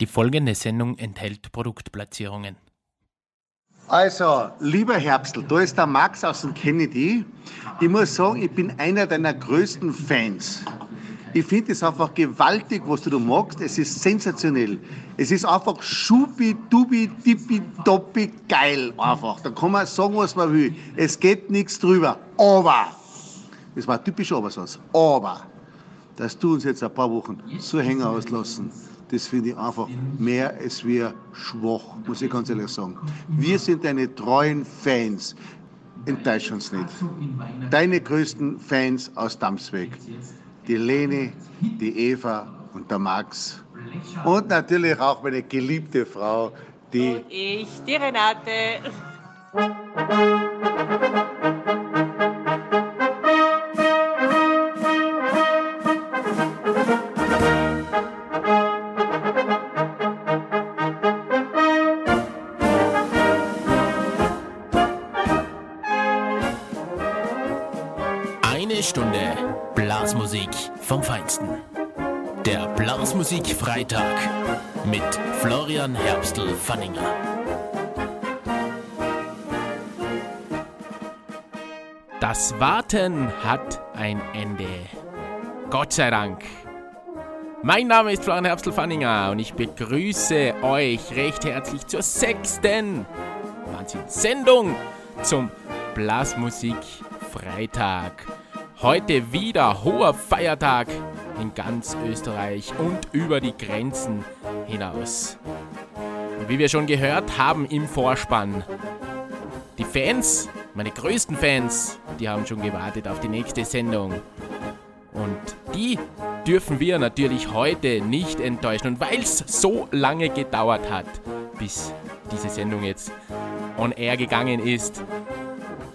Die folgende Sendung enthält Produktplatzierungen. Also, lieber Herbstl, da ist der Max aus dem Kennedy. Ich muss sagen, ich bin einer deiner größten Fans. Ich finde es einfach gewaltig, was du da magst. Es ist sensationell. Es ist einfach schubi, dubi, dippi, doppi, geil einfach. Da kann man sagen, was man will. Es geht nichts drüber. Aber, das war typisch Obersatz, aber, dass du uns jetzt ein paar Wochen so hängen auslassen, das finde ich einfach mehr als wir schwach, muss ich ganz ehrlich sagen. Wir sind deine treuen Fans. Enttäusch uns nicht. Deine größten Fans aus Damsweg. Die Leni, die Eva und der Max. Und natürlich auch meine geliebte Frau, die. Und ich, die Renate. vom Feinsten. Der Blasmusik Freitag mit Florian Herbstl Fanninger. Das Warten hat ein Ende. Gott sei Dank. Mein Name ist Florian Herbstl Fanninger und ich begrüße euch recht herzlich zur sechsten Wahnsinn, Sendung zum Blasmusik Freitag. Heute wieder hoher Feiertag in ganz Österreich und über die Grenzen hinaus. Und wie wir schon gehört haben im Vorspann, die Fans, meine größten Fans, die haben schon gewartet auf die nächste Sendung. Und die dürfen wir natürlich heute nicht enttäuschen. Und weil es so lange gedauert hat, bis diese Sendung jetzt on air gegangen ist,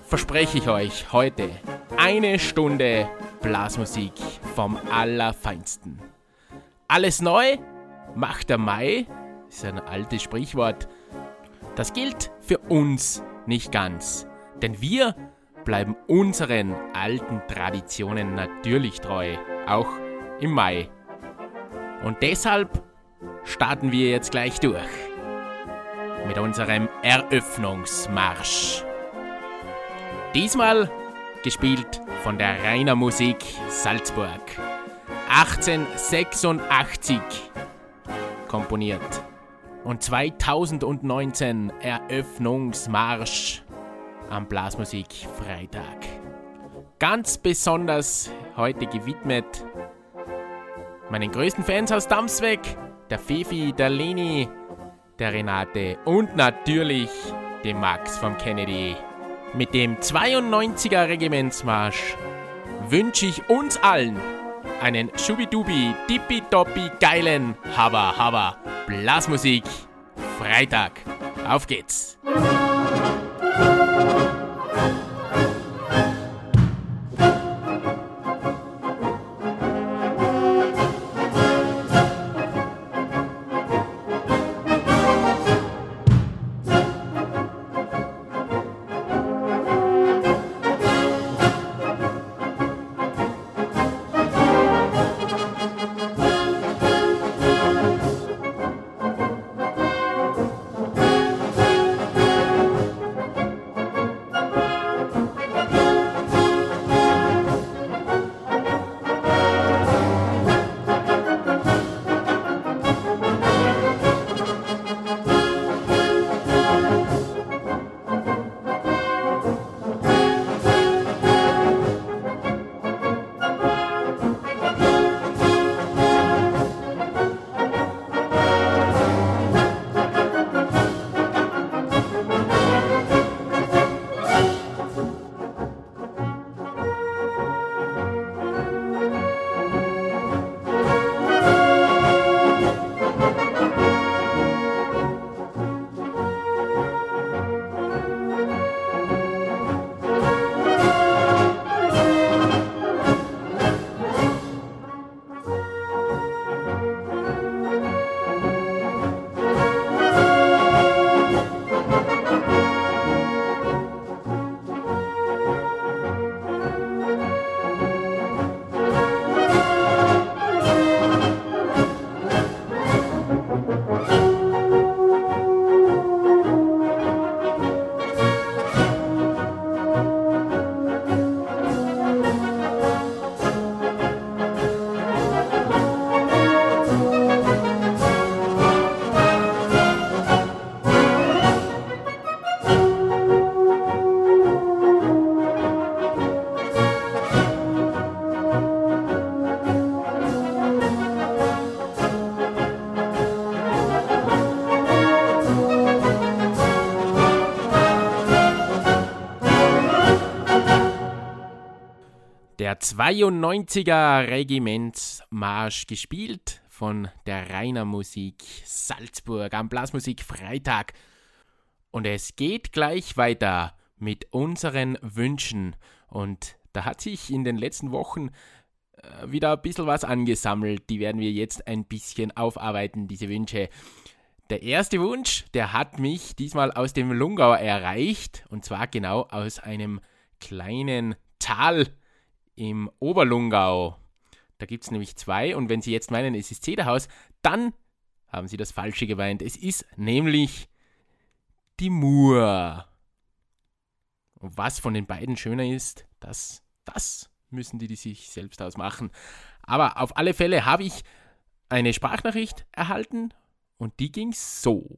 verspreche ich euch heute eine Stunde Blasmusik vom Allerfeinsten. Alles neu macht der Mai, ist ein altes Sprichwort. Das gilt für uns nicht ganz, denn wir bleiben unseren alten Traditionen natürlich treu, auch im Mai. Und deshalb starten wir jetzt gleich durch mit unserem Eröffnungsmarsch. Diesmal gespielt von der Rainer Musik Salzburg. 1886 komponiert. Und 2019 Eröffnungsmarsch am Blasmusik Freitag. Ganz besonders heute gewidmet meinen größten Fans aus Damsweg, der Fifi, der Leni, der Renate und natürlich dem Max vom Kennedy. Mit dem 92er Regimentsmarsch wünsche ich uns allen einen Schubidubi, Dippidoppi geilen Haba Haba Blasmusik Freitag. Auf geht's! 92er Regimentsmarsch gespielt von der Rainer Musik Salzburg am Blasmusik Freitag. Und es geht gleich weiter mit unseren Wünschen. Und da hat sich in den letzten Wochen äh, wieder ein bisschen was angesammelt. Die werden wir jetzt ein bisschen aufarbeiten, diese Wünsche. Der erste Wunsch, der hat mich diesmal aus dem Lungau erreicht. Und zwar genau aus einem kleinen Tal im Oberlungau. Da gibt es nämlich zwei. Und wenn Sie jetzt meinen, es ist Zederhaus, dann haben Sie das Falsche gemeint. Es ist nämlich die Mur. Und was von den beiden schöner ist, das, das müssen die, die sich selbst ausmachen. Aber auf alle Fälle habe ich eine Sprachnachricht erhalten und die ging so.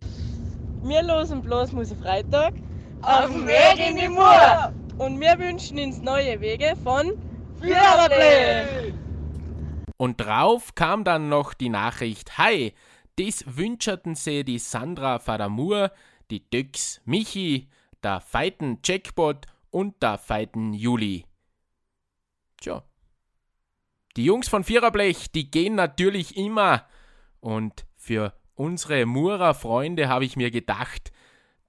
Wir losen bloß Musikfreitag auf dem Weg in die Mur. Und wir wünschen ins neue Wege von Und drauf kam dann noch die Nachricht: Hi, das wünscherten sie die Sandra Fadamur, die Döx Michi, der Feiten Jackpot und der Feiten Juli. Tja. Die Jungs von Viererblech, die gehen natürlich immer. Und für unsere Mura-Freunde habe ich mir gedacht,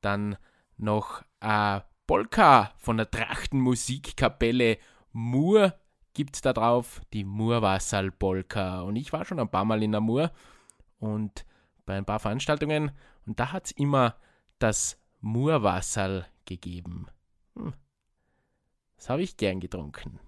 dann noch ein Polka von der Trachtenmusikkapelle Mur gibt es da drauf, die Murwassal Polka. Und ich war schon ein paar Mal in der Mur und bei ein paar Veranstaltungen und da hat es immer das Murwassal gegeben. Hm. Das habe ich gern getrunken.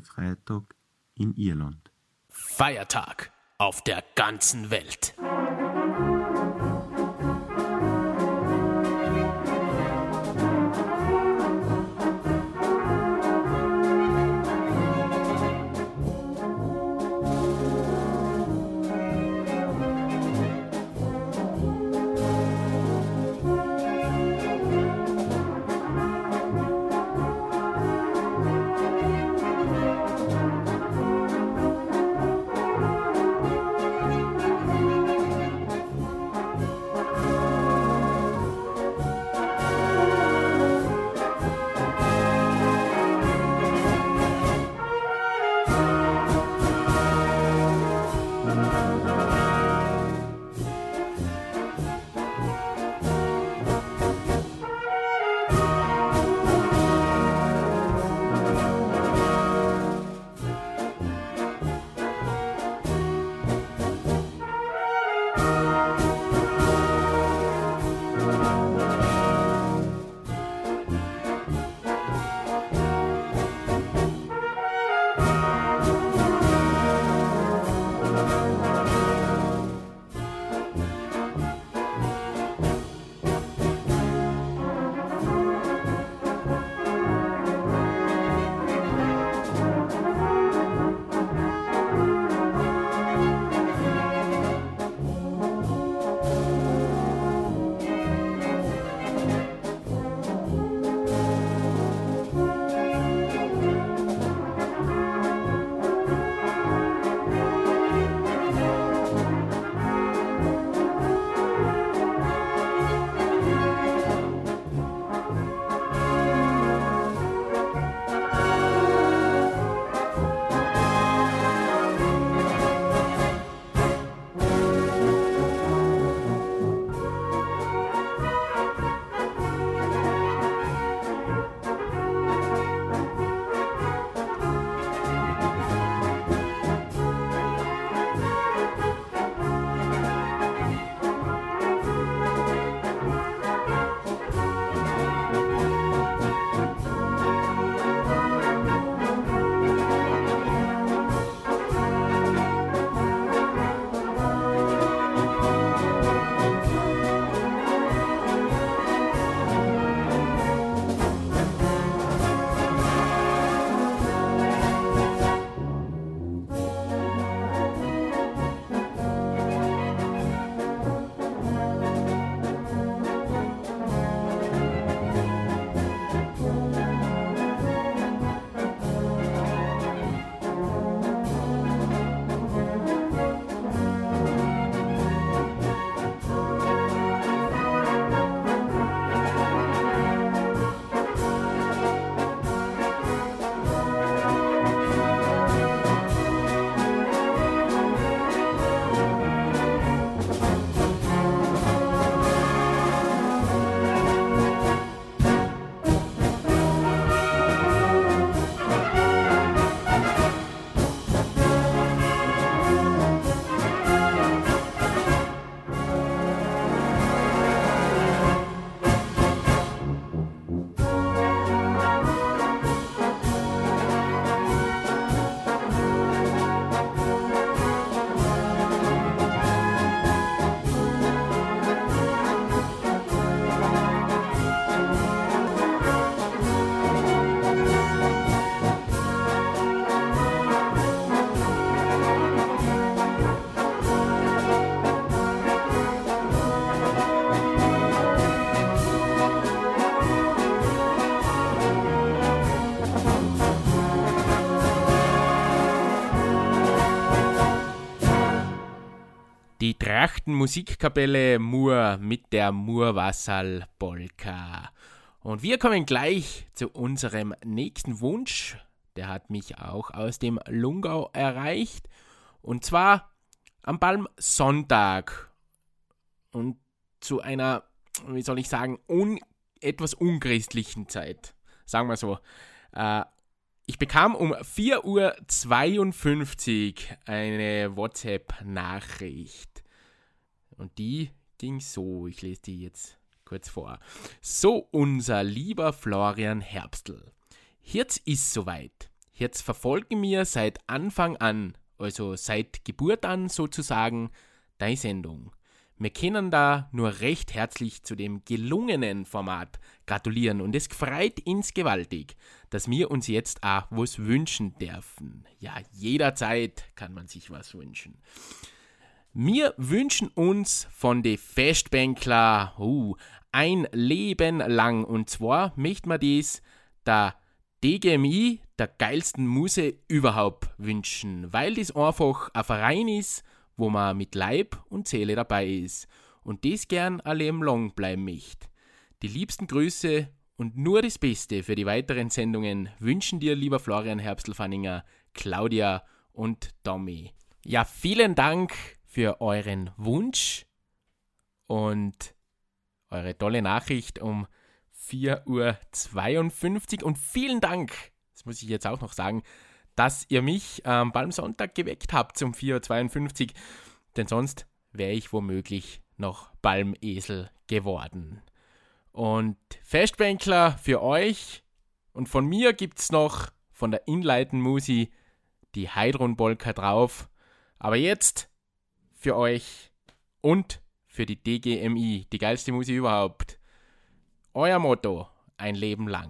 Freitag in Irland. Feiertag auf der ganzen Welt. Trachten Musikkapelle Mur mit der Murwassal Polka. Und wir kommen gleich zu unserem nächsten Wunsch der hat mich auch aus dem Lungau erreicht. Und zwar am Palmsonntag. Und zu einer, wie soll ich sagen, un etwas unchristlichen Zeit. Sagen wir so. Äh, ich bekam um 4.52 Uhr eine WhatsApp-Nachricht. Und die ging so. Ich lese die jetzt kurz vor. So, unser lieber Florian Herbstl. Jetzt ist soweit. Jetzt verfolgen wir seit Anfang an, also seit Geburt an sozusagen, deine Sendung. Wir können da nur recht herzlich zu dem gelungenen Format gratulieren und es freut uns gewaltig, dass wir uns jetzt auch was wünschen dürfen. Ja, jederzeit kann man sich was wünschen. Wir wünschen uns von den Festbänkler uh, ein Leben lang und zwar möchten wir dies der DGMI der geilsten Muse überhaupt wünschen, weil das einfach ein Verein ist, wo man mit Leib und Seele dabei ist und das gern ein Leben lang bleiben möchte. Die liebsten Grüße und nur das Beste für die weiteren Sendungen wünschen dir, lieber Florian Herbstl-Fanninger, Claudia und Tommy. Ja, vielen Dank für euren Wunsch und eure tolle Nachricht um 4.52 Uhr und vielen Dank, das muss ich jetzt auch noch sagen, dass ihr mich am ähm, Palmsonntag geweckt habt um 4.52 Uhr, denn sonst wäre ich womöglich noch Palmesel geworden. Und Festbänkler für euch und von mir gibt es noch von der Inleiten Musi die Heidrun Bolka drauf. Aber jetzt für euch und für die DGMI, die geilste Musik überhaupt. Euer Motto, ein Leben lang.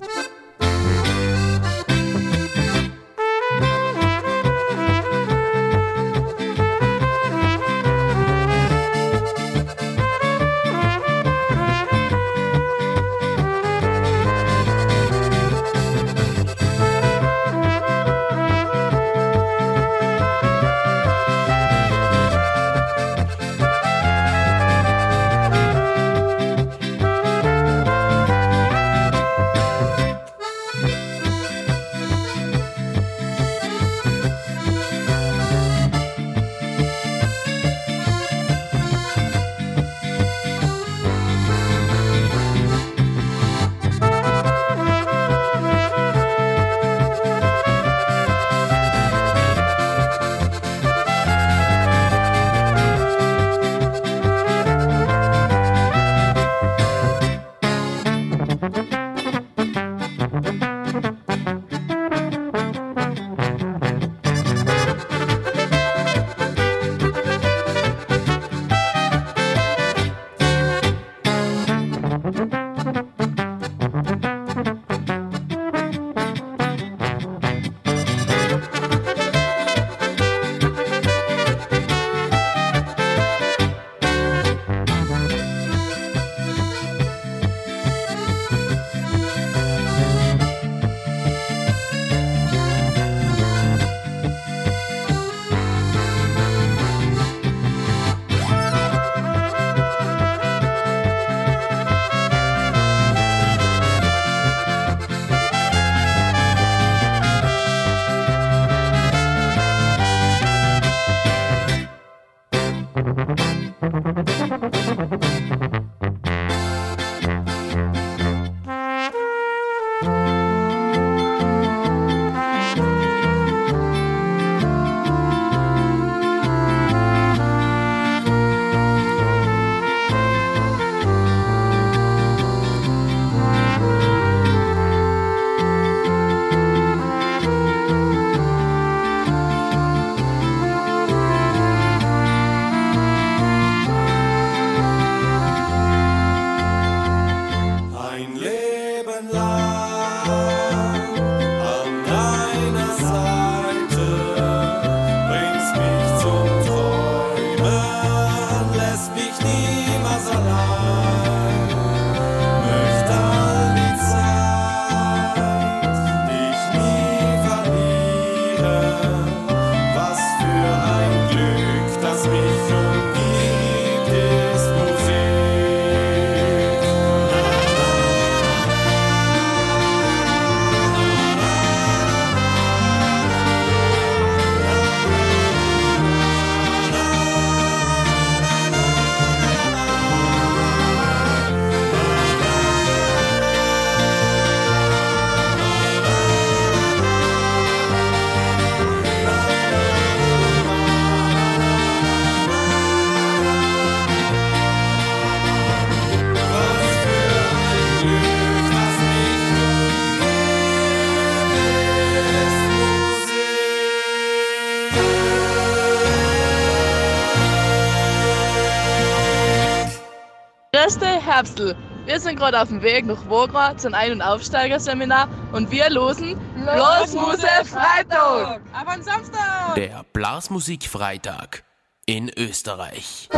Gerade auf dem Weg nach Wogra zum Ein- und Aufsteigerseminar und wir losen Blasmusik Freitag! Auf am Samstag! Der Blasmusik-Freitag in Österreich.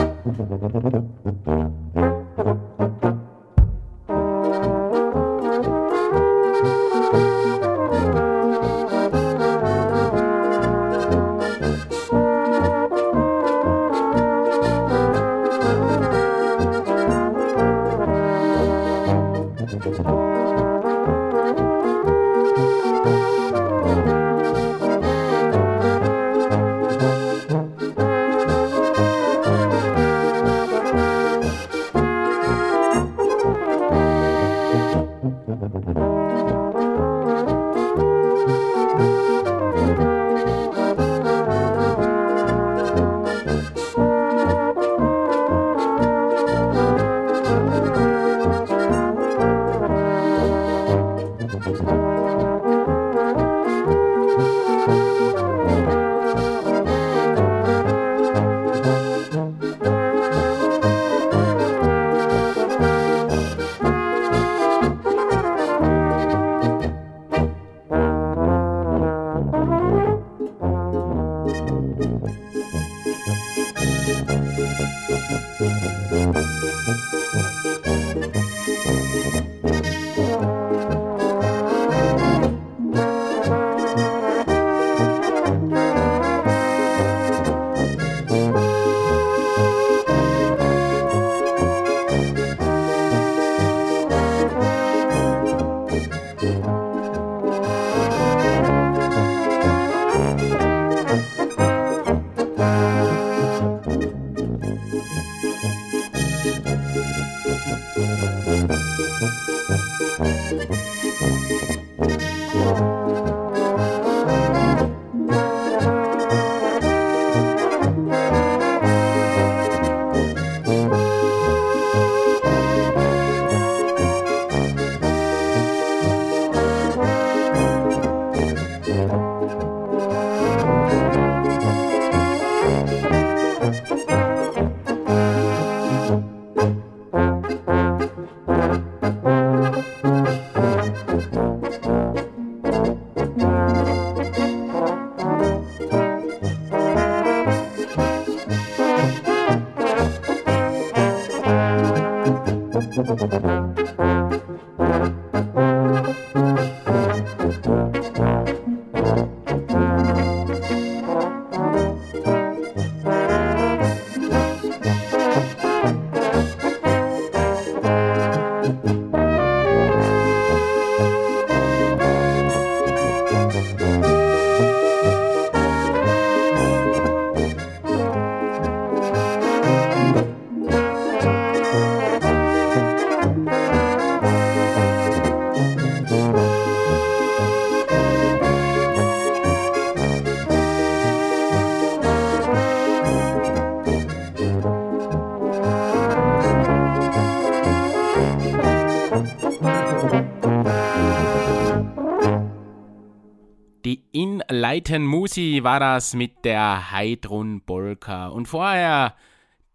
Inleiten Musi war das mit der Heidrun Polka. Und vorher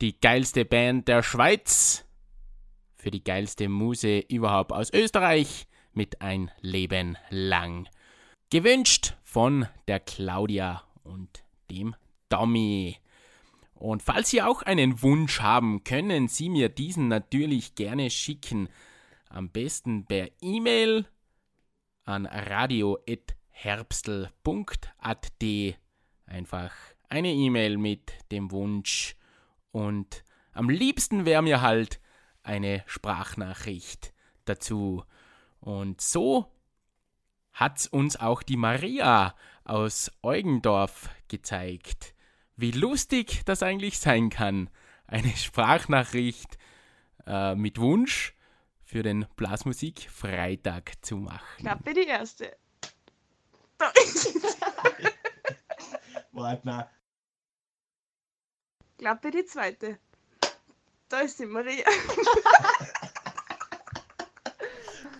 die geilste Band der Schweiz für die geilste Muse überhaupt aus Österreich mit ein Leben lang. Gewünscht von der Claudia und dem Tommy. Und falls Sie auch einen Wunsch haben, können Sie mir diesen natürlich gerne schicken. Am besten per E-Mail an radio.herbstel.at. Einfach eine E-Mail mit dem Wunsch. Und am liebsten wäre mir halt eine Sprachnachricht dazu. Und so hat's uns auch die Maria aus Eugendorf gezeigt. Wie lustig das eigentlich sein kann, eine Sprachnachricht äh, mit Wunsch für den Blasmusik Freitag zu machen. Klappe die erste. Da. Warte, nein. Klappe die zweite. Da ist die Maria.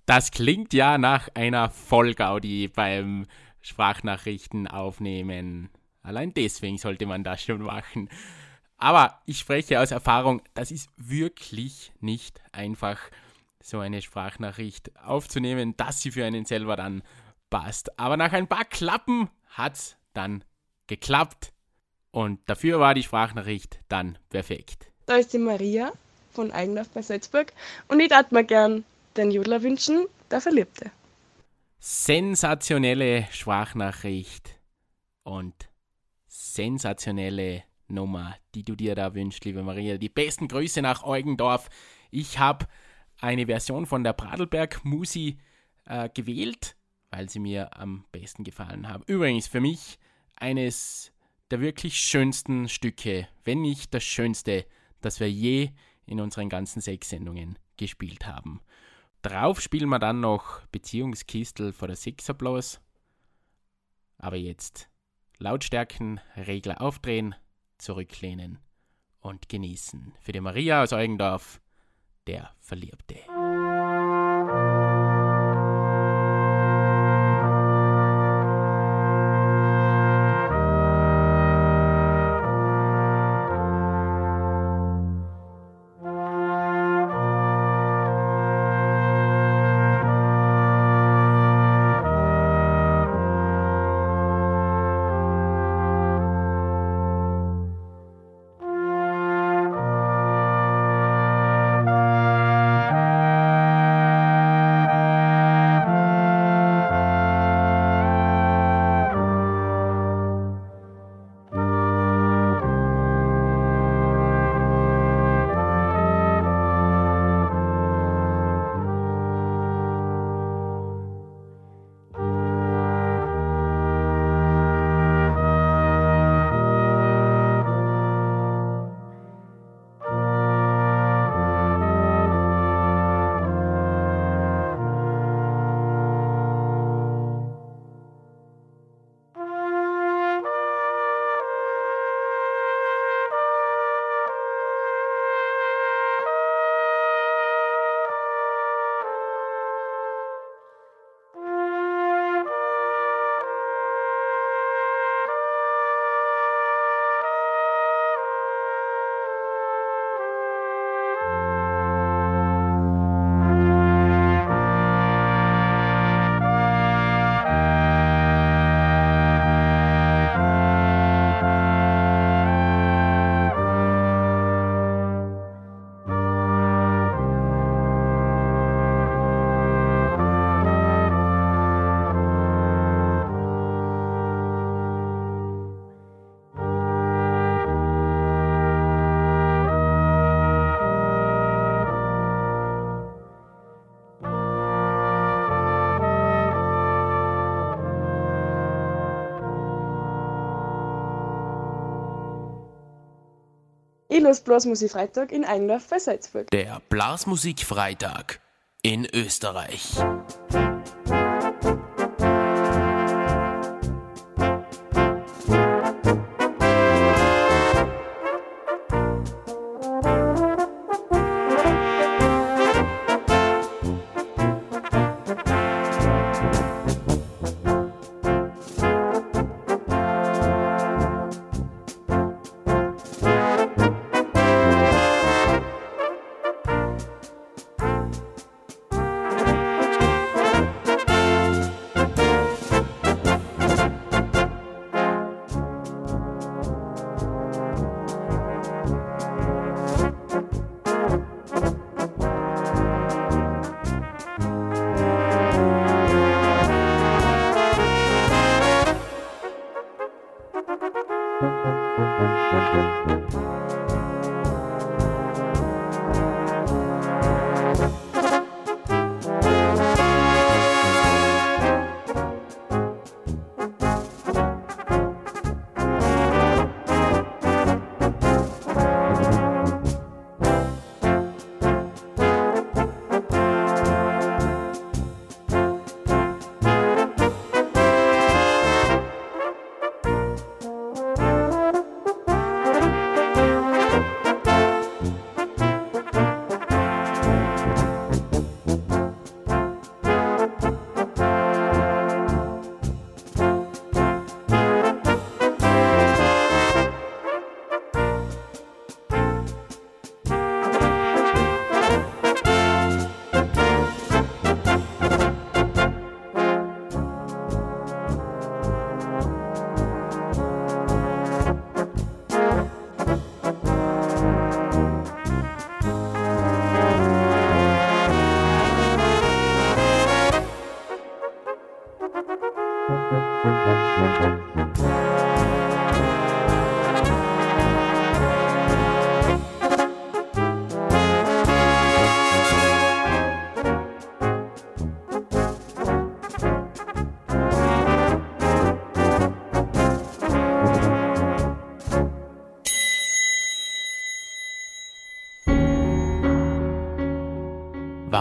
Das klingt ja nach einer Vollgaudi beim Sprachnachrichten aufnehmen. Allein deswegen sollte man das schon machen. Aber ich spreche aus Erfahrung, das ist wirklich nicht einfach, so eine Sprachnachricht aufzunehmen, dass sie für einen selber dann passt. Aber nach ein paar Klappen hat es dann geklappt und dafür war die Sprachnachricht dann perfekt. Da ist die Maria von Eigendorf bei Salzburg und ich darf mir gern den Jodler wünschen, der Verliebte. Sensationelle Sprachnachricht und sensationelle Nummer, die du dir da wünschst, liebe Maria. Die besten Grüße nach Eugendorf. Ich habe eine Version von der Pradelberg Musi äh, gewählt, weil sie mir am besten gefallen haben. Übrigens für mich eines der wirklich schönsten Stücke, wenn nicht das schönste, das wir je in unseren ganzen sechs Sendungen gespielt haben. Drauf spielen wir dann noch Beziehungskistel vor der Sixer-Blows. Aber jetzt Lautstärkenregler aufdrehen, zurücklehnen und genießen. Für die Maria aus Eugendorf, der Verliebte. Ilus Blasmusikfreitag in Eigendorf bei Salzburg. Der Blasmusikfreitag in Österreich.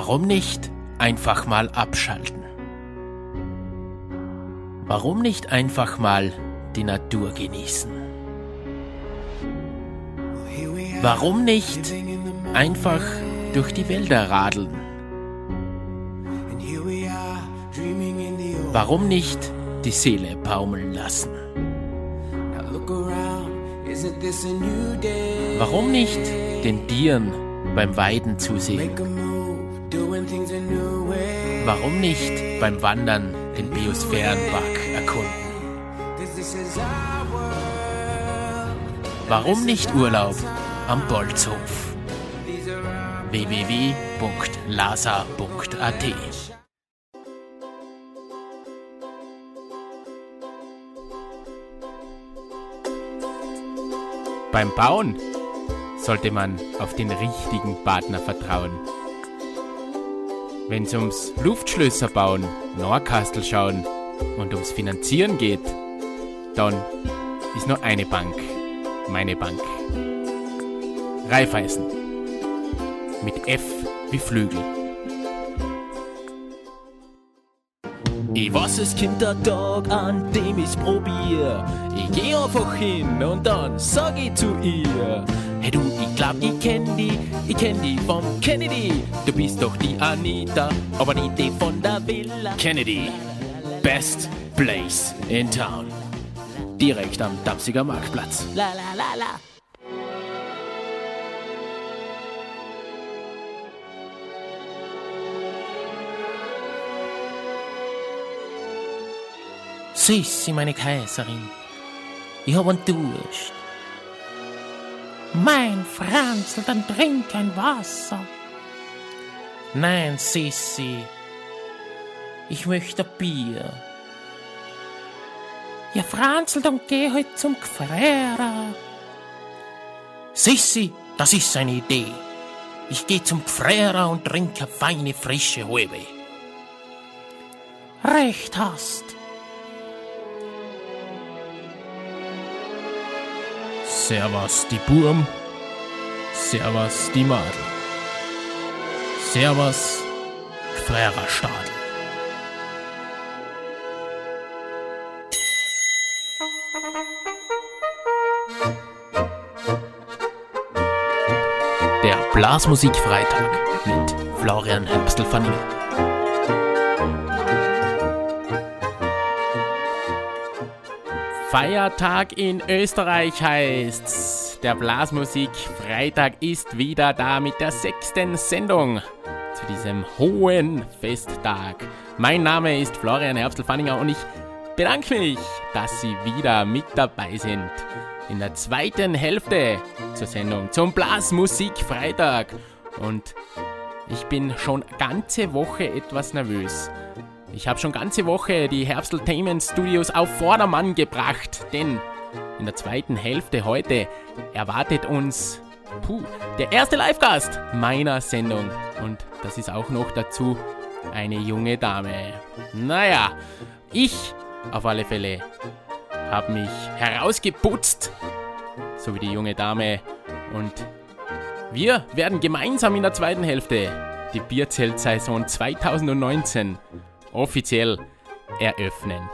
Warum nicht einfach mal abschalten? Warum nicht einfach mal die Natur genießen? Warum nicht einfach durch die Wälder radeln? Warum nicht die Seele baumeln lassen? Warum nicht den Tieren beim Weiden zusehen? Warum nicht beim Wandern den Biosphärenpark erkunden? Warum nicht Urlaub am Bolzhof? www.lasa.at Beim Bauen sollte man auf den richtigen Partner vertrauen. Wenn es ums Luftschlösser bauen, Norkastel schauen und ums Finanzieren geht, dann ist nur eine Bank meine Bank. Raiffeisen. Mit F wie Flügel. Ich weiß, es kommt der Tag, an dem ich's probier. Ich geh einfach hin und dann sag ich zu ihr: Hey du, ich glaub, ich kenn die, ich kenn die vom Kennedy. Du bist doch die Anita, aber nicht die von der Villa. Kennedy, best place in town. Direkt am Danziger Marktplatz. La la la la. Sissi, meine Kaiserin, ich hab einen Durst. Mein Franzl, dann trink ein Wasser. Nein, Sissi, ich möchte Bier. Ja, Franzl, dann geh halt zum Gfrera. Sissi, das ist eine Idee. Ich geh zum Gfrera und trinke eine feine, frische Halbe. Recht hast. Servus die Burm, Servus die Madel, Servus Frererstadel. Der Blasmusikfreitag mit Florian Herbstl-Fanninger. Feiertag in Österreich heißt's. Der Blasmusik-Freitag ist wieder da mit der sechsten Sendung zu diesem hohen Festtag. Mein Name ist Florian Herbstl-Fanninger und ich bedanke mich, dass Sie wieder mit dabei sind. In der zweiten Hälfte zur Sendung zum Blasmusik-Freitag. Und ich bin schon ganze Woche etwas nervös. Ich habe schon ganze Woche die Herbsteltainment Studios auf Vordermann gebracht, denn in der zweiten Hälfte heute erwartet uns puh, der erste Live-Gast meiner Sendung. Und das ist auch noch dazu eine junge Dame. Naja, ich auf alle Fälle habe mich herausgeputzt, so wie die junge Dame. Und wir werden gemeinsam in der zweiten Hälfte die Bierzelt-Saison 2019 offiziell eröffnen.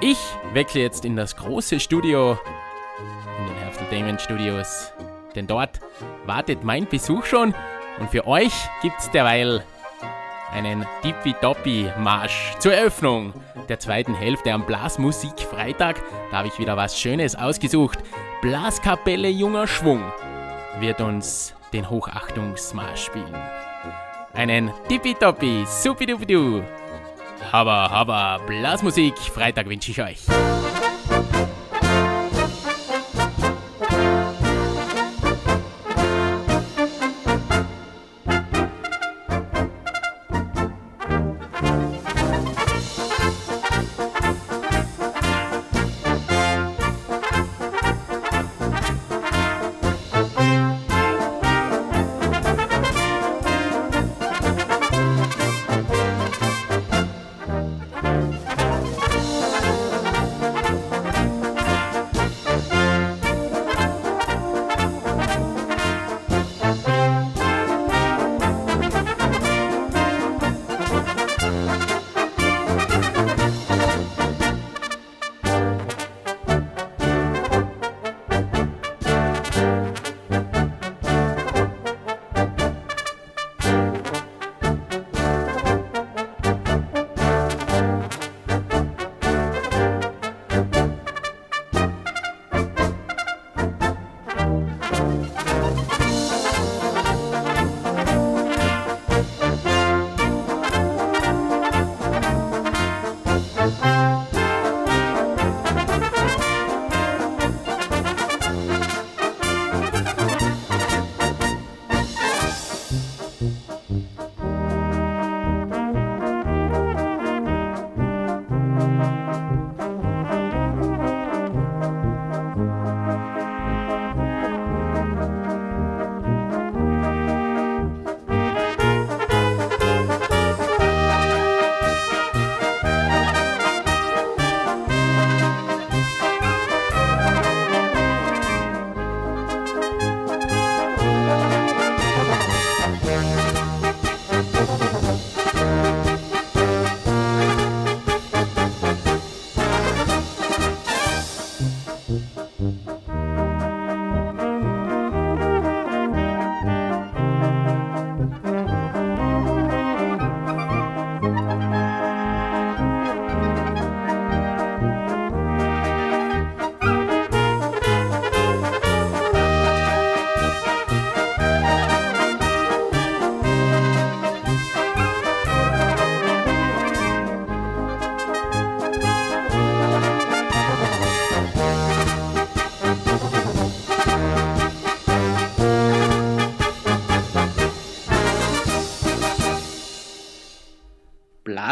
Ich wechsle jetzt in das große Studio, in den Herbsteltainment Studios, denn dort wartet mein Besuch schon und für euch gibt's derweil einen Tippitoppi-Marsch zur Eröffnung der zweiten Hälfte am Blasmusik-Freitag. Da habe ich wieder was Schönes ausgesucht. Blaskapelle Junger Schwung wird uns den Hochachtungsmarsch spielen. Einen Tippitoppi, supidupidu. Haba, haba, Blasmusik, Freitag wünsche ich euch.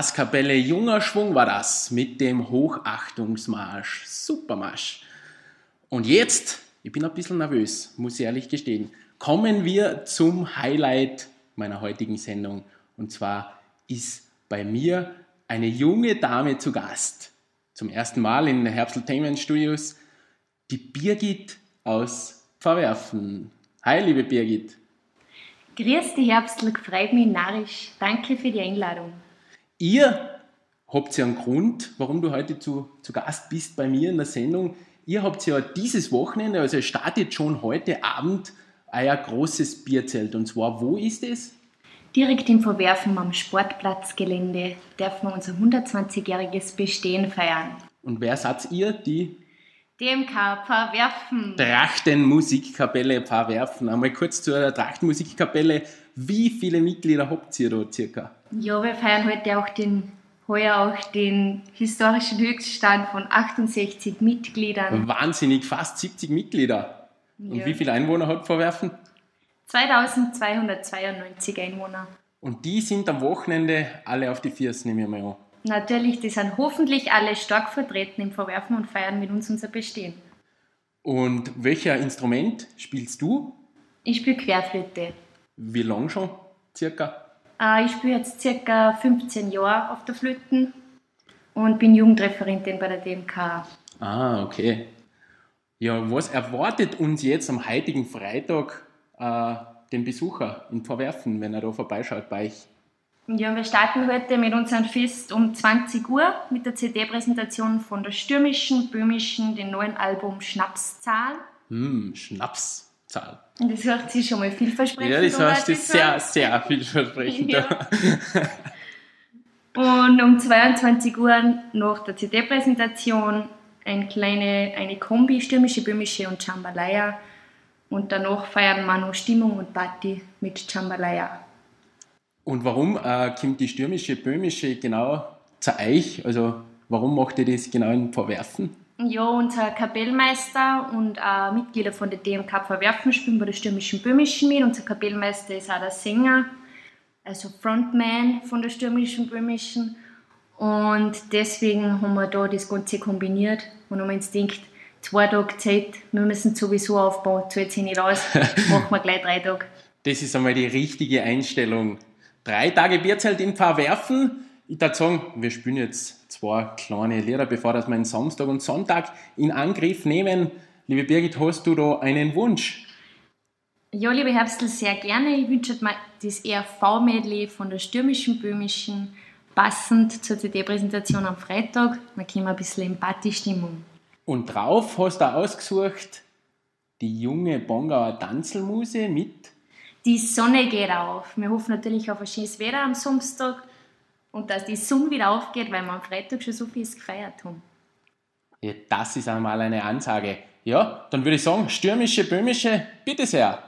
Blaskapelle Junger Schwung war das mit dem Hochachtungsmarsch. Supermarsch. Und jetzt, ich bin ein bisschen nervös, muss ich ehrlich gestehen, kommen wir zum Highlight meiner heutigen Sendung. Und zwar ist bei mir eine junge Dame zu Gast. Zum ersten Mal in Herbsteltainment Studios, die Birgit aus Verwerfen. Hi, liebe Birgit. Grüß dich, Herbstl, freut mich narrisch. Danke für die Einladung. Ihr habt ja einen Grund, warum du heute zu, zu Gast bist bei mir in der Sendung. Ihr habt ja dieses Wochenende, also startet schon heute Abend, euer großes Bierzelt. Und zwar, wo ist es? Direkt im Verwerfen am Sportplatzgelände dürfen wir unser 120-jähriges Bestehen feiern. Und wer seid ihr? Die DMK Verwerfen. Trachtenmusikkapelle Verwerfen. Einmal kurz zur Trachtenmusikkapelle. Wie viele Mitglieder habt ihr da circa? Ja, wir feiern heute auch den, heuer auch den historischen Höchststand von 68 Mitgliedern. Wahnsinnig, fast 70 Mitglieder. Und Ja. wie viele Einwohner hat Verwerfen? 2292 Einwohner. Und die sind am Wochenende alle auf die Viers, nehme ich mal an. Natürlich, die sind hoffentlich alle stark vertreten im Verwerfen und feiern mit uns unser Bestehen. Und welcher Instrument spielst du? Ich spiele Querflöte. Wie lang schon? Circa? Äh, ich spiele jetzt circa 15 Jahre auf der Flöten und bin Jugendreferentin bei der DMK. Ah, okay. Ja, was erwartet uns jetzt am heutigen Freitag äh, den Besucher in Verwerfen, wenn er da vorbeischaut bei euch? Ja, wir starten heute mit unserem Fest um 20 Uhr mit der CD-Präsentation von der stürmischen, böhmischen, dem neuen Album Schnapszahl. Hm, Schnapszahl. Und das hört sich schon mal vielversprechend Ja, das heißt, das ist sehr, sehr vielversprechend. Ja. Und um 22 Uhr nach der CD-Präsentation eine kleine eine Kombi, stürmische, böhmische und Jambalaya. Und danach feiern wir noch Stimmung und Party mit Jambalaya. Und warum äh, kommt die stürmische, böhmische genau zu euch? Also, warum macht ihr das genau in Verwerfen? Ja, unser Kapellmeister und auch Mitglieder von der DMK Verwerfen spielen bei der Stürmischen Böhmischen mit. Unser Kapellmeister ist auch der Sänger, also Frontman von der Stürmischen Böhmischen. Und deswegen haben wir da das Ganze kombiniert und haben uns gedacht, zwei Tage Zeit, wir müssen sowieso aufbauen, zahlt sich nicht aus, machen wir gleich drei Tage. Das ist einmal die richtige Einstellung. Drei Tage Bierzelt in Verwerfen. Ich würde sagen, wir spielen jetzt zwei kleine Lieder, bevor dass wir den Samstag und Sonntag in Angriff nehmen. Liebe Birgit, hast du da einen Wunsch? Ja, liebe Herbstl, sehr gerne. Ich wünsche mir das ERV-Medley von der Stürmischen Böhmischen, passend zur CD-Präsentation am Freitag. Dann kommen wir ein bisschen in Partystimmung. Und drauf hast du ausgesucht die junge Bongauer Tanzelmuse mit Die Sonne geht auf. Wir hoffen natürlich auf ein schönes Wetter am Samstag und dass die Sonne wieder aufgeht, weil wir am Freitag schon so viel gefeiert haben. Ja, das ist einmal eine Ansage. Ja, dann würde ich sagen, stürmische, böhmische, bitte sehr.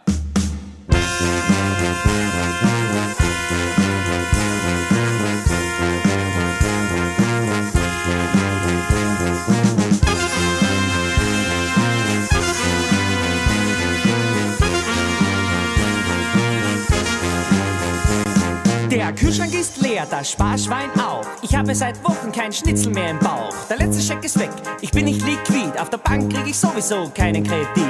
Der Kühlschrank ist leer, das Sparschwein auch. Ich habe seit Wochen kein Schnitzel mehr im Bauch. Der letzte Scheck ist weg, ich bin nicht liquid. Auf der Bank krieg ich sowieso keinen Kredit.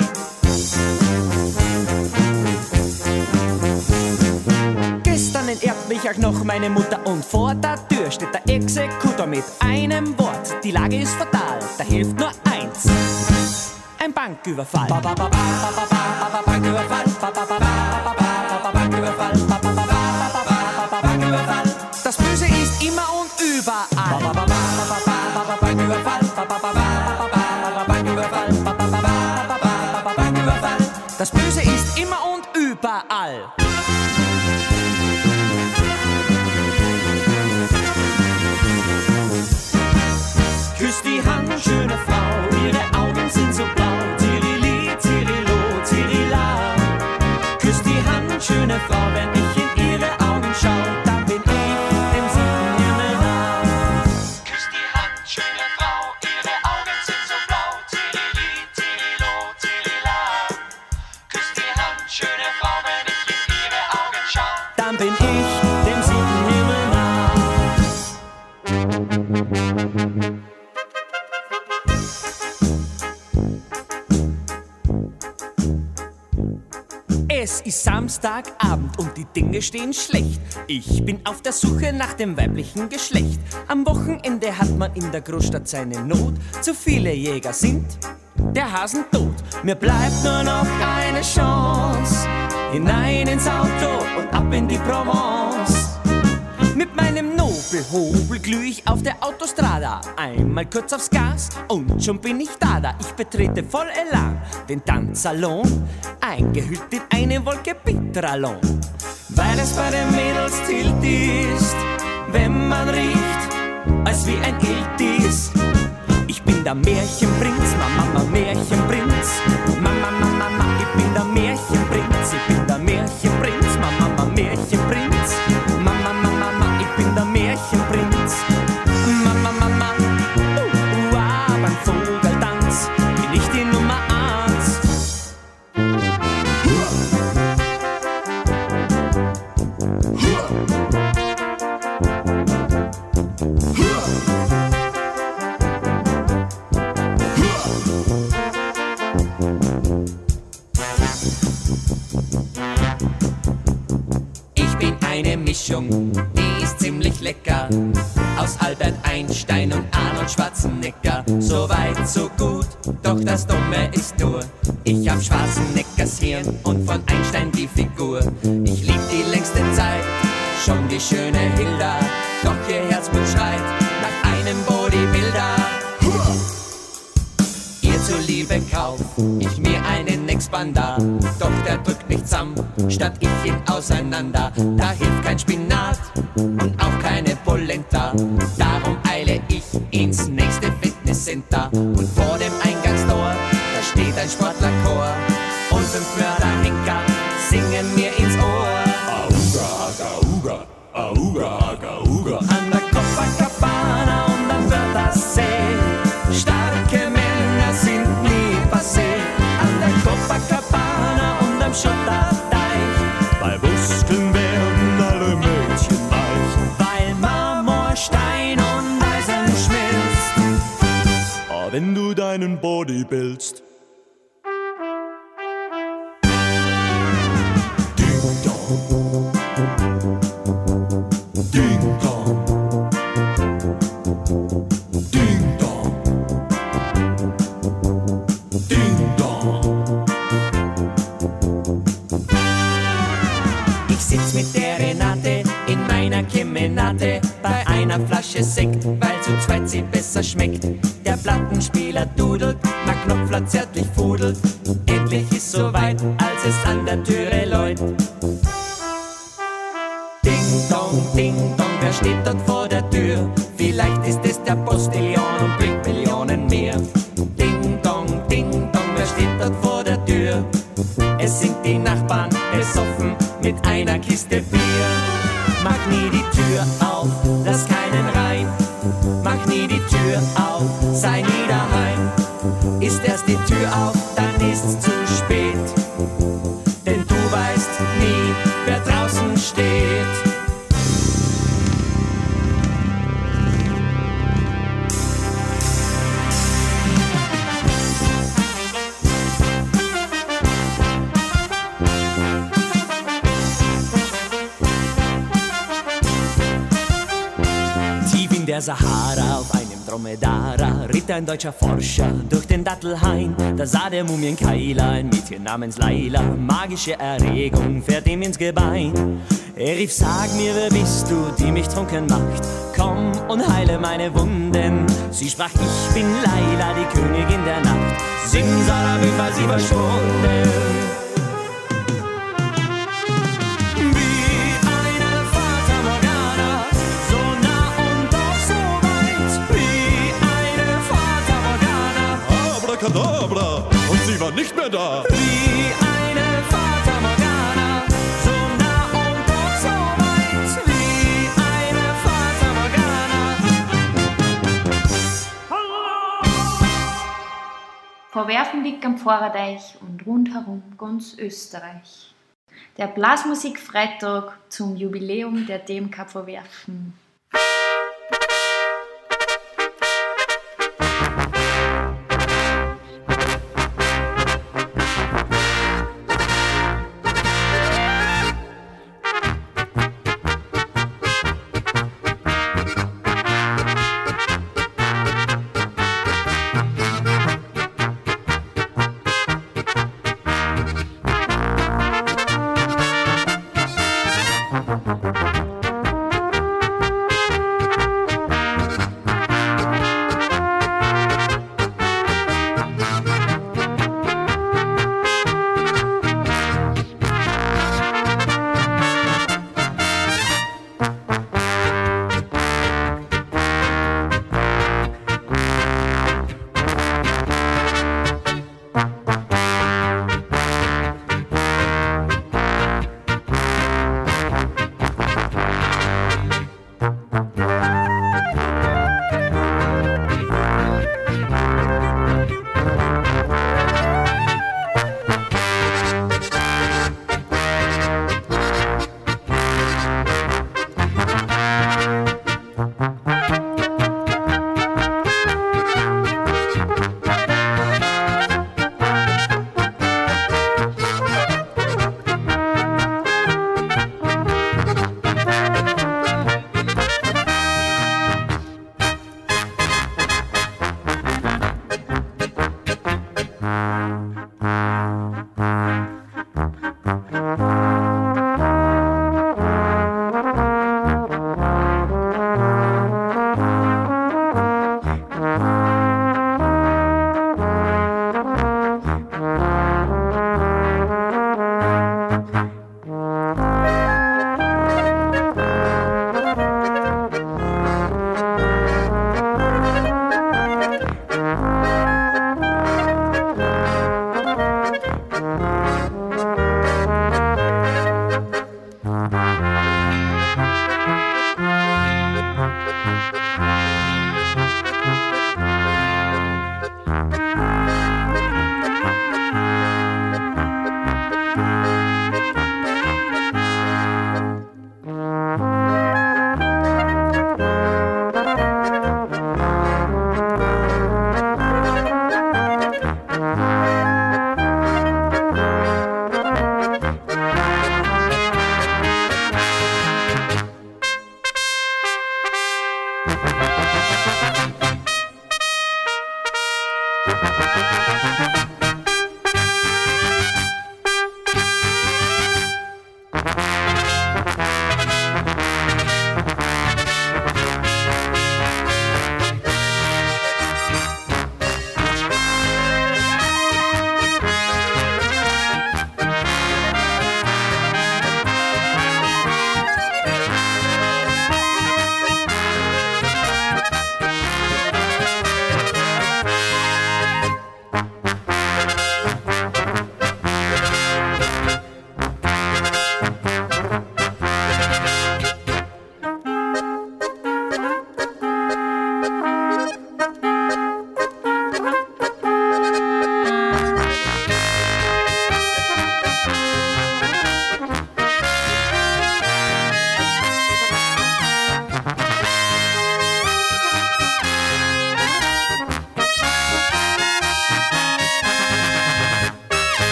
Gestern enterbt mich auch noch meine Mutter und vor der Tür steht der Exekutor mit einem Wort. Die Lage ist fatal, da hilft nur eins. Ein Banküberfall. Ba, ba, ba, ba, ba, ba, ba, ba, Banküberfall. Ba, ba, ba, ba, ba, überall. Dinge stehen schlecht. Ich bin auf der Suche nach dem weiblichen Geschlecht. Am Wochenende hat man in der Großstadt seine Not. Zu viele Jäger sind der Hasen tot. Mir bleibt nur noch eine Chance. Hinein ins Auto und ab in die Provence. Nobelhobel glüh ich auf der Autostrada. Einmal kurz aufs Gas und schon bin ich da. da. Ich betrete voll Elan den Tanzsalon, eingehüllt in eine Wolke Bitralon. Weil es bei den Mädels tilt ist, wenn man riecht, als wie ein Iltis. Ich bin der Märchenprinz, Mama, Mama, Märchenprinz. Mama, Mama, Mama, ich bin der Märchenprinz. Lecker. Aus Albert Einstein und Arnold Schwarzenegger. So weit, so gut, doch das Dumme ist nur, ich hab Schwarzeneggers Hirn und von Einstein die Figur. Ich lieb die längste Zeit, schon die schöne Hilda. Doch ihr Herzblut schreit nach einem Bodybuilder. Ihr zuliebe kauf ich mir einen Expander. Doch der drückt mich zusammen, statt ich ihn auseinander. Da hilft kein Spinat Polenta. Darum eile ich ins nächste Fitnesscenter. Und vor dem Eingangstor, da steht ein Sportlerchor. Und fünf Mörderhenker willst. Wer draußen steht. Tief in der Sahara auf einem Dromedara ritt ein deutscher Forscher durch den Dattelhain. Da sah der Mumienkeiler ein Mädchen namens Laila. Magische Erregung fährt ihm ins Gebein. Er rief, sag mir, wer bist du, die mich trunken macht? Komm und heile meine Wunden. Sie sprach, ich bin Laila, die Königin der Nacht. Simsalabim war sie verschwunden. Abracadabra! Und sie war nicht mehr da! wie eine Fata Morgana, so nah und doch so weit. Wie eine Fata Morgana. Verwerfen liegt am Vorderdeich und rundherum ganz Österreich. Der Blasmusik-Freitag zum Jubiläum der DMK Verwerfen.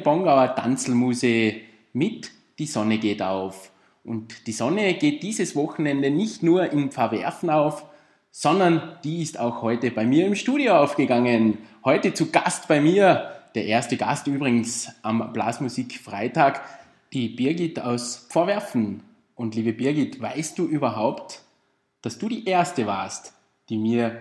Bongauer Tanzelmuse mit Die Sonne geht auf. Und die Sonne geht dieses Wochenende nicht nur im Verwerfen auf, sondern die ist auch heute bei mir im Studio aufgegangen. Heute zu Gast bei mir, der erste Gast übrigens am Blasmusik Freitag, die Birgit aus Vorwerfen. Und liebe Birgit, weißt du überhaupt, dass du die erste warst, die mir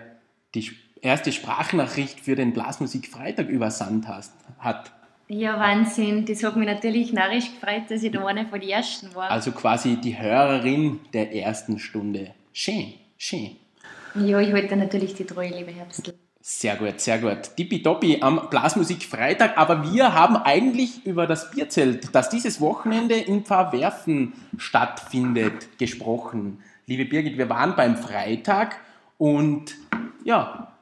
die erste Sprachnachricht für den Blasmusik Freitag übersandt hat? Ja, Wahnsinn. Das hat mich natürlich narrisch gefreut, dass ich da eine von den Ersten war. Also quasi die Hörerin der ersten Stunde. Schön, schön. Ja, ich halte natürlich die Treue, liebe Herbstl. Sehr gut, sehr gut. Tippitoppi am Blasmusik Freitag, aber wir haben eigentlich über das Bierzelt, das dieses Wochenende in Pfarrwerfen stattfindet, gesprochen. Liebe Birgit, wir waren beim Freitag und ja,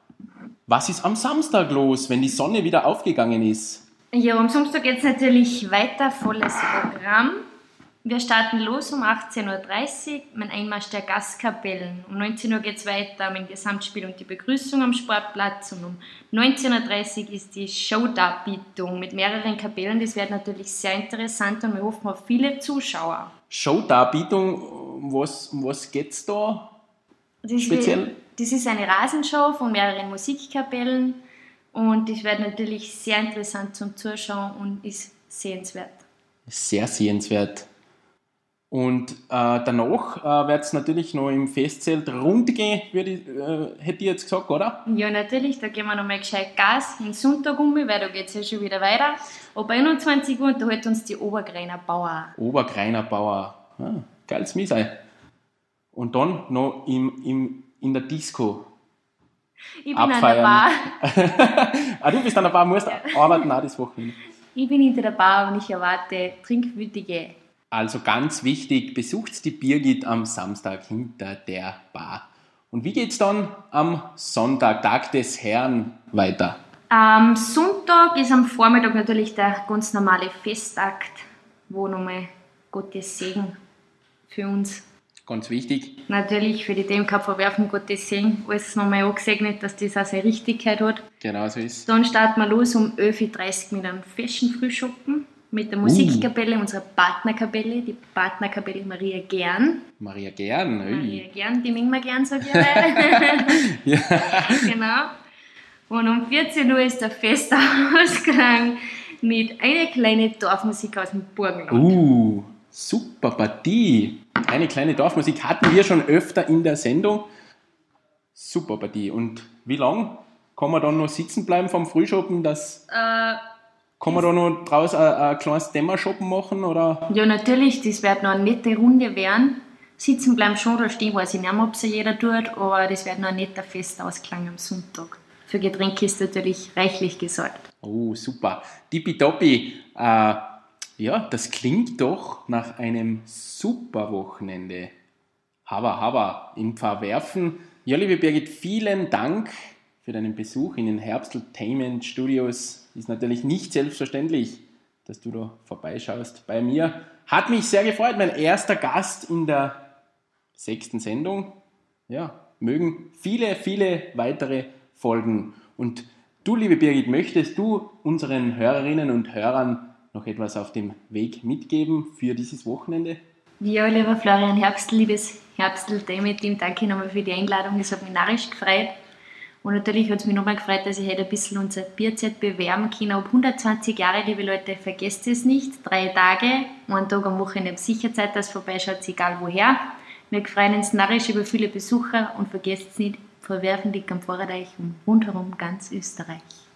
was ist am Samstag los, wenn die Sonne wieder aufgegangen ist? Ja, am Samstag geht es natürlich weiter, volles Programm. Wir starten los um 18.30 Uhr mit Einmarsch der Gastkapellen. Um 19 Uhr geht es weiter mit dem Gesamtspiel und die Begrüßung am Sportplatz. Und um 19.30 Uhr ist die Showdarbietung mit mehreren Kapellen. Das wird natürlich sehr interessant und wir hoffen auf viele Zuschauer. Showdarbietung, was, um was geht es da Das speziell? wird- Das ist eine Rasenshow von mehreren Musikkapellen und das wird natürlich sehr interessant zum Zuschauen und ist sehenswert. Sehr sehenswert. Und äh, danach äh, wird es natürlich noch im Festzelt rund gehen, würde ich, äh, hätte ich jetzt gesagt, oder? Ja, natürlich, da gehen wir nochmal gescheit Gas in Sonntag um, weil da geht es ja schon wieder weiter. Ab 21 Uhr unterhält uns die Obergreiner Bauer. Obergreiner Bauer. Ah, geiles Misei. Und dann noch im, im, in der Disco. Ich bin an der Abfeiern. Bar. ah, du bist an der Bar, musst arbeiten auch das Wochenende. Ich bin hinter der Bar und ich erwarte trinkwütige. Also ganz wichtig, besucht die Birgit am Samstag hinter der Bar. Und wie geht's dann am Sonntag, Tag des Herrn, weiter? Am Sonntag ist am Vormittag natürlich der ganz normale Festakt, wo nochmal Gottes Segen für uns Ganz wichtig. Natürlich für die DMK verwerfen Gottes Segen, alles nochmal angesegnet, dass das auch seine Richtigkeit hat. Genau so ist Dann starten wir los um 11.30 Uhr mit einem Fashion Frühschoppen mit der Musikkapelle, unserer Partnerkapelle, die Partnerkapelle Maria Gern. Maria Gern. Ui. Maria Gern, die mengen wir gern, sag ich. Ja. genau. Und um 14 Uhr ist der feste Ausklang mit einer kleinen Dorfmusik aus dem Burgenland. Uh, super Partie. Eine kleine Dorfmusik hatten wir schon öfter in der Sendung. Super Partie. Und wie lang kann man dann noch sitzen bleiben vom Frühschoppen? Das, Äh, kann man da noch draußen ein, ein kleines Dämmerschoppen machen? Oder? ja, natürlich, das wird noch eine nette Runde werden. Sitzen bleiben schon oder stehen, weiß ich nicht mehr, ob es jeder tut, aber das wird noch ein netter Festausklang am Sonntag. Für Getränke ist natürlich reichlich gesorgt. Oh, super. Tippitoppi. Äh, ja, das klingt doch nach einem super Wochenende. Haba, haba. Im Verwerfen. Ja, liebe Birgit, vielen Dank für deinen Besuch in den Herbsteltainment Studios. Ist natürlich nicht selbstverständlich, dass du da vorbeischaust bei mir. Hat mich sehr gefreut, mein erster Gast in der sechsten Sendung. Ja, mögen viele, viele weitere Folgen. Und du, liebe Birgit, möchtest du unseren Hörerinnen und Hörern noch etwas auf dem Weg mitgeben für dieses Wochenende? Ja, lieber Florian Herbstl, liebes Herbstl-Team, danke nochmal für die Einladung. Es hat mich narrisch gefreut. Und natürlich hat es mich nochmal gefreut, dass ich heute ein bisschen unser Bierzeit bewerben kann. Ab 120 Jahre, liebe Leute, vergesst es nicht. Drei Tage, einen Tag am Wochenende sicher Zeit, dass vorbeischaut, egal woher. Wir freuen uns narrisch über viele Besucher und vergesst es nicht, verwerfen die Kampfvorreich und rundherum ganz Österreich.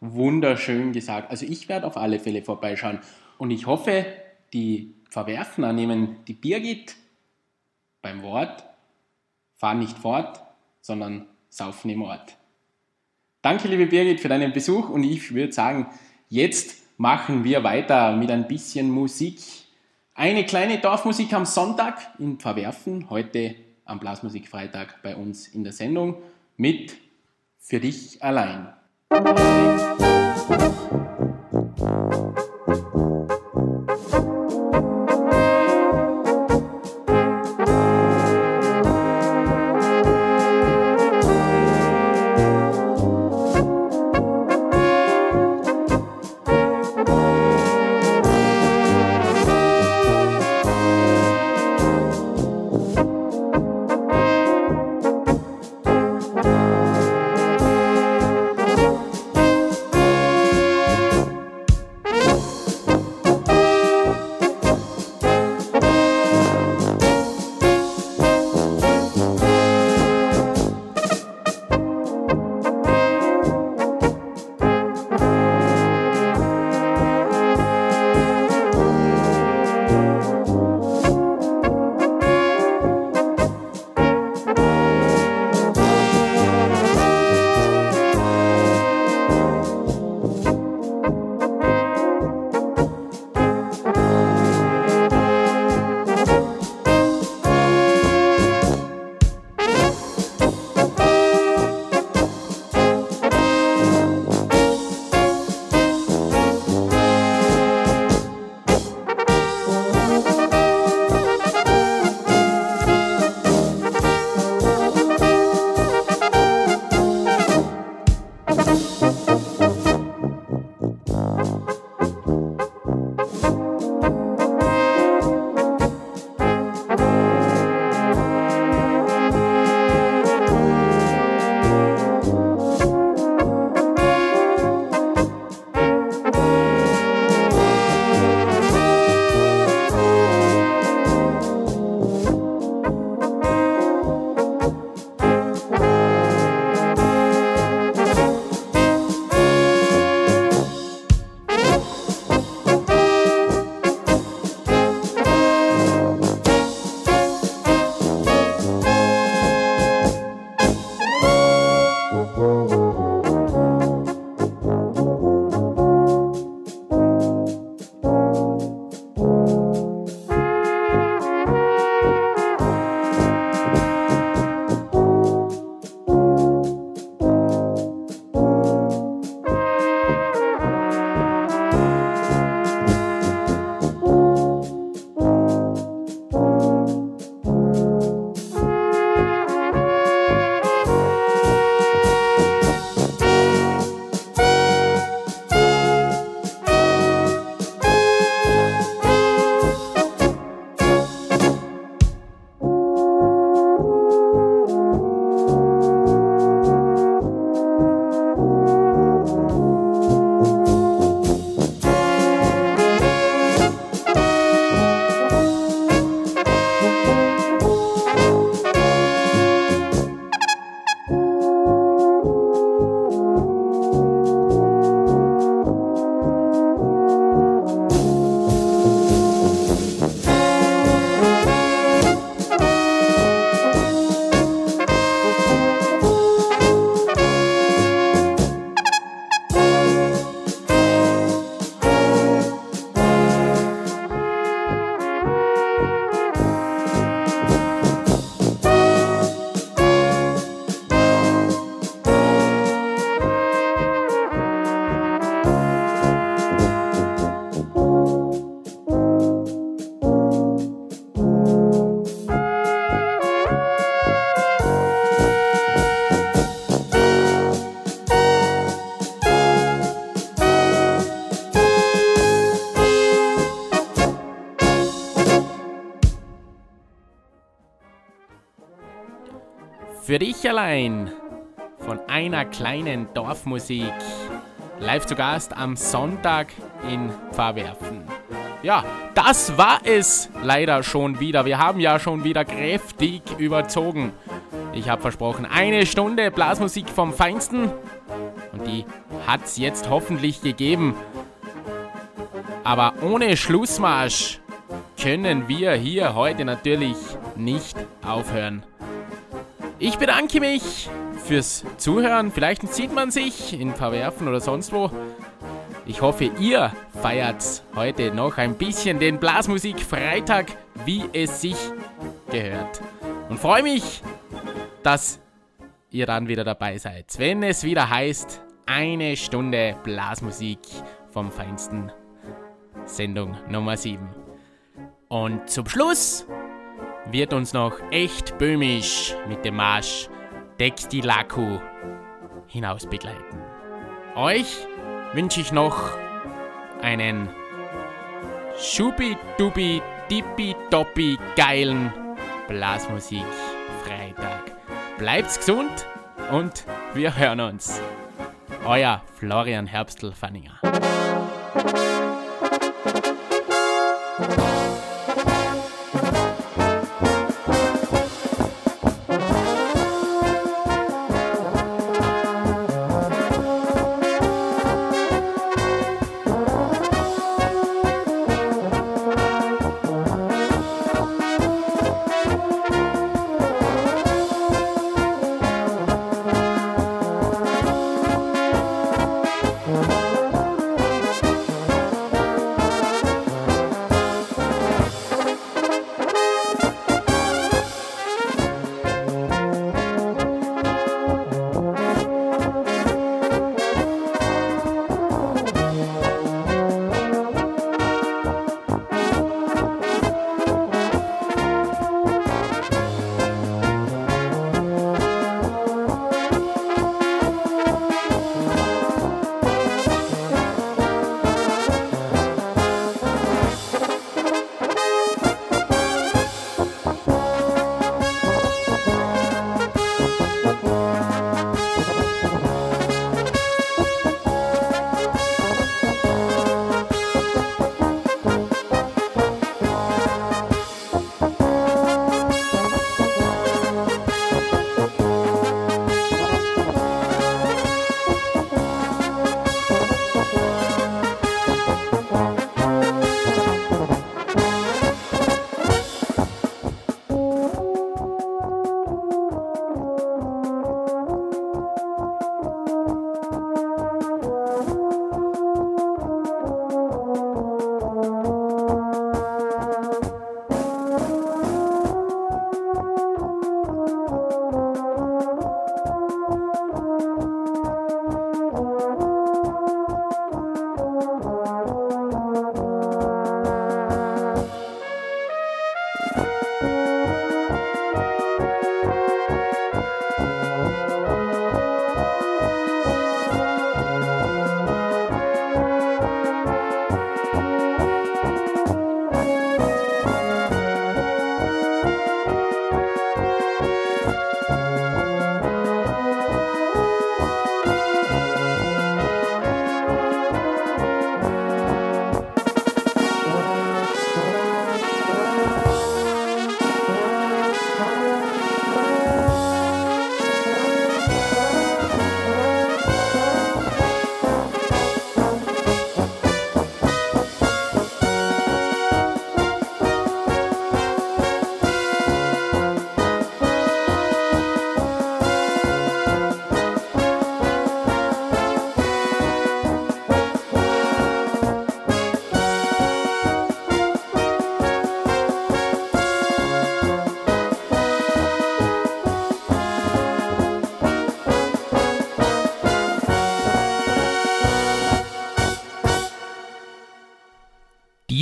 Wunderschön gesagt. Also ich werde auf alle Fälle vorbeischauen. Und ich hoffe, die Verwerfner nehmen die Birgit beim Wort, fahren nicht fort, sondern saufen im Ort. Danke, liebe Birgit, für deinen Besuch und ich würde sagen, jetzt machen wir weiter mit ein bisschen Musik. Eine kleine Dorfmusik am Sonntag in Verwerfen, heute am Blasmusikfreitag bei uns in der Sendung mit Für dich allein. Für allein von einer kleinen Dorfmusik. Live zu Gast am Sonntag in Pfarrwerfen. Ja, das war es leider schon wieder. Wir haben ja schon wieder kräftig überzogen. Ich habe versprochen, eine Stunde Blasmusik vom Feinsten. Und die hat es jetzt hoffentlich gegeben. Aber ohne Schlussmarsch können wir hier heute natürlich nicht aufhören. Ich bedanke mich fürs Zuhören. Vielleicht sieht man sich in Verwerfen oder sonst wo. Ich hoffe, ihr feiert heute noch ein bisschen den Blasmusik-Freitag, wie es sich gehört. Und freue mich, dass ihr dann wieder dabei seid, wenn es wieder heißt, eine Stunde Blasmusik vom Feinsten. Sendung Nummer 7. Und zum Schluss wird uns noch echt böhmisch mit dem Marsch Textilaku hinaus begleiten. Euch wünsche ich noch einen schubi-dubi, dippi-doppi geilen Blasmusik Freitag. Bleibt's gesund und wir hören uns. Euer Florian Herbstl-Fanninger.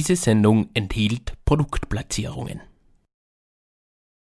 Diese Sendung enthielt Produktplatzierungen.